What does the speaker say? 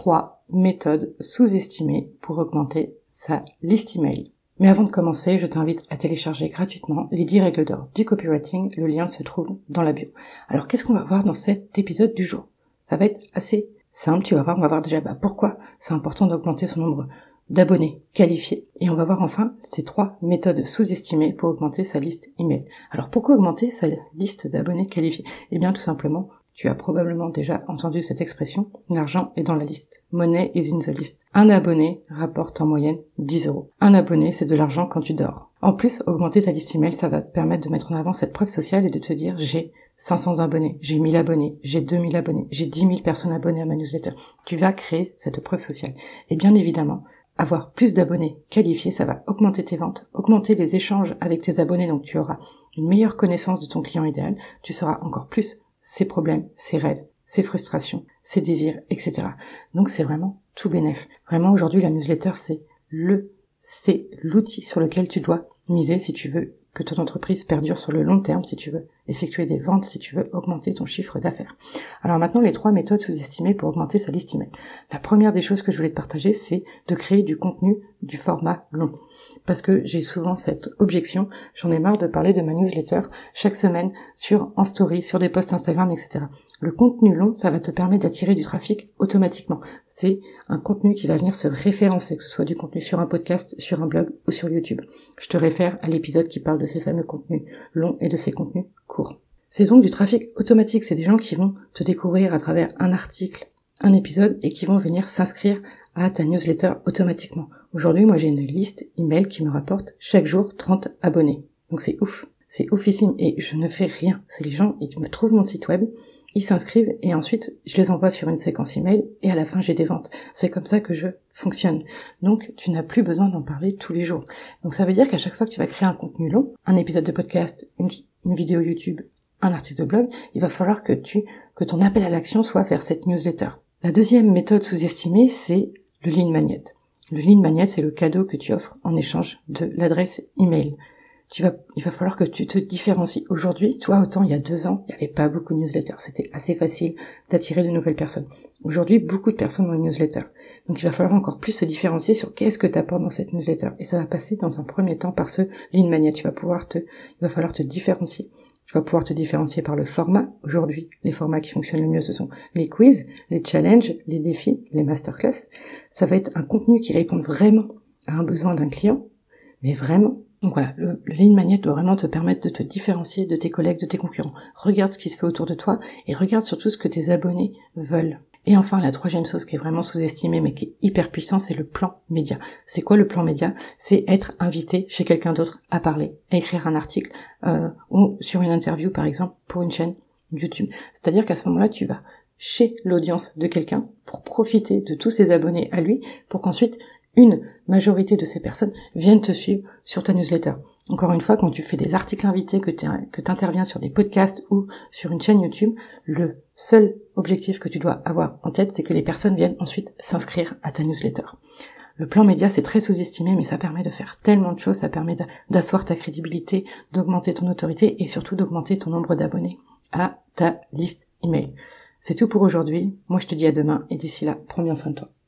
trois méthodes sous-estimées pour augmenter sa liste email. Mais avant de commencer, je t'invite à télécharger gratuitement les 10 règles d'or du copywriting. Le lien se trouve dans la bio. Alors qu'est-ce qu'on va voir dans cet épisode du jour? Ça va être assez simple, tu vas voir, on va voir déjà bah, pourquoi c'est important d'augmenter son nombre d'abonnés qualifiés. Et on va voir enfin ces trois méthodes sous-estimées pour augmenter sa liste email. Alors pourquoi augmenter sa liste d'abonnés qualifiés? Eh bien tout simplement, tu as probablement déjà entendu cette expression, l'argent est dans la liste. Money is in the list. Un abonné rapporte en moyenne 10 euros. Un abonné, c'est de l'argent quand tu dors. En plus, augmenter ta liste email, ça va te permettre de mettre en avant cette preuve sociale et de te dire j'ai 500 abonnés, j'ai 1000 abonnés, j'ai 2000 abonnés, j'ai 10 000 personnes abonnées à ma newsletter. Tu vas créer cette preuve sociale. Et bien évidemment, avoir plus d'abonnés qualifiés, ça va augmenter tes ventes, augmenter les échanges avec tes abonnés, donc tu auras une meilleure connaissance de ton client idéal, tu sauras encore plus ses problèmes, ses rêves, ses frustrations, ses désirs, etc. Donc c'est vraiment tout bénef. Vraiment aujourd'hui la newsletter c'est le, c'est l'outil sur lequel tu dois miser si tu veux que ton entreprise perdure sur le long terme, si tu veux effectuer des ventes, si tu veux augmenter ton chiffre d'affaires. Alors maintenant, les trois méthodes sous-estimées pour augmenter sa liste email. La première des choses que je voulais te partager, c'est de créer du contenu du format long. Parce que j'ai souvent cette objection, j'en ai marre de parler de ma newsletter chaque semaine sur en story, sur des posts Instagram, etc. Le contenu long, ça va te permettre d'attirer du trafic automatiquement. C'est un contenu qui va venir se référencer, que ce soit du contenu sur un podcast, sur un blog ou sur YouTube. Je te réfère à l'épisode qui parle de ces fameux contenus longs et de ces contenus. C'est donc du trafic automatique, c'est des gens qui vont te découvrir à travers un article, un épisode et qui vont venir s'inscrire à ta newsletter automatiquement. Aujourd'hui, moi j'ai une liste email qui me rapporte chaque jour 30 abonnés. Donc c'est ouf, c'est oufissime et je ne fais rien. C'est les gens, ils me trouvent mon site web, ils s'inscrivent et ensuite je les envoie sur une séquence email et à la fin j'ai des ventes. C'est comme ça que je fonctionne. Donc tu n'as plus besoin d'en parler tous les jours. Donc ça veut dire qu'à chaque fois que tu vas créer un contenu long, un épisode de podcast, une, une vidéo YouTube, un article de blog, il va falloir que tu que ton appel à l'action soit vers cette newsletter. La deuxième méthode sous-estimée, c'est le lead magnet. Le lead magnet, c'est le cadeau que tu offres en échange de l'adresse email. Tu il va falloir que tu te différencies. Aujourd'hui, toi, autant il y a deux ans, il n'y avait pas beaucoup de newsletters. C'était assez facile d'attirer de nouvelles personnes. Aujourd'hui, beaucoup de personnes ont une newsletter. Donc il va falloir encore plus se différencier sur qu'est-ce que tu apportes dans cette newsletter. Et ça va passer dans un premier temps par ce lead magnet. Tu vas pouvoir te, il va falloir te différencier. Tu vas pouvoir te différencier par le format. Aujourd'hui, les formats qui fonctionnent le mieux, ce sont les quiz, les challenges, les défis, les masterclass. Ça va être un contenu qui répond vraiment à un besoin d'un client, mais vraiment. Donc voilà, le, le magnet doit vraiment te permettre de te différencier de tes collègues, de tes concurrents. Regarde ce qui se fait autour de toi et regarde surtout ce que tes abonnés veulent. Et enfin, la troisième chose qui est vraiment sous-estimée mais qui est hyper puissant, c'est le plan média. C'est quoi le plan média? C'est être invité chez quelqu'un d'autre à parler, à écrire un article euh, ou sur une interview par exemple pour une chaîne YouTube. C'est-à-dire qu'à ce moment-là, tu vas chez l'audience de quelqu'un pour profiter de tous ses abonnés à lui pour qu'ensuite une majorité de ces personnes viennent te suivre sur ta newsletter. Encore une fois, quand tu fais des articles invités, que tu interviens sur des podcasts ou sur une chaîne YouTube, le seul objectif que tu dois avoir en tête, c'est que les personnes viennent ensuite s'inscrire à ta newsletter. Le plan média, c'est très sous-estimé, mais ça permet de faire tellement de choses, ça permet d'asseoir ta crédibilité, d'augmenter ton autorité et surtout d'augmenter ton nombre d'abonnés à ta liste email. C'est tout pour aujourd'hui. Moi, je te dis à demain et d'ici là, prends bien soin de toi.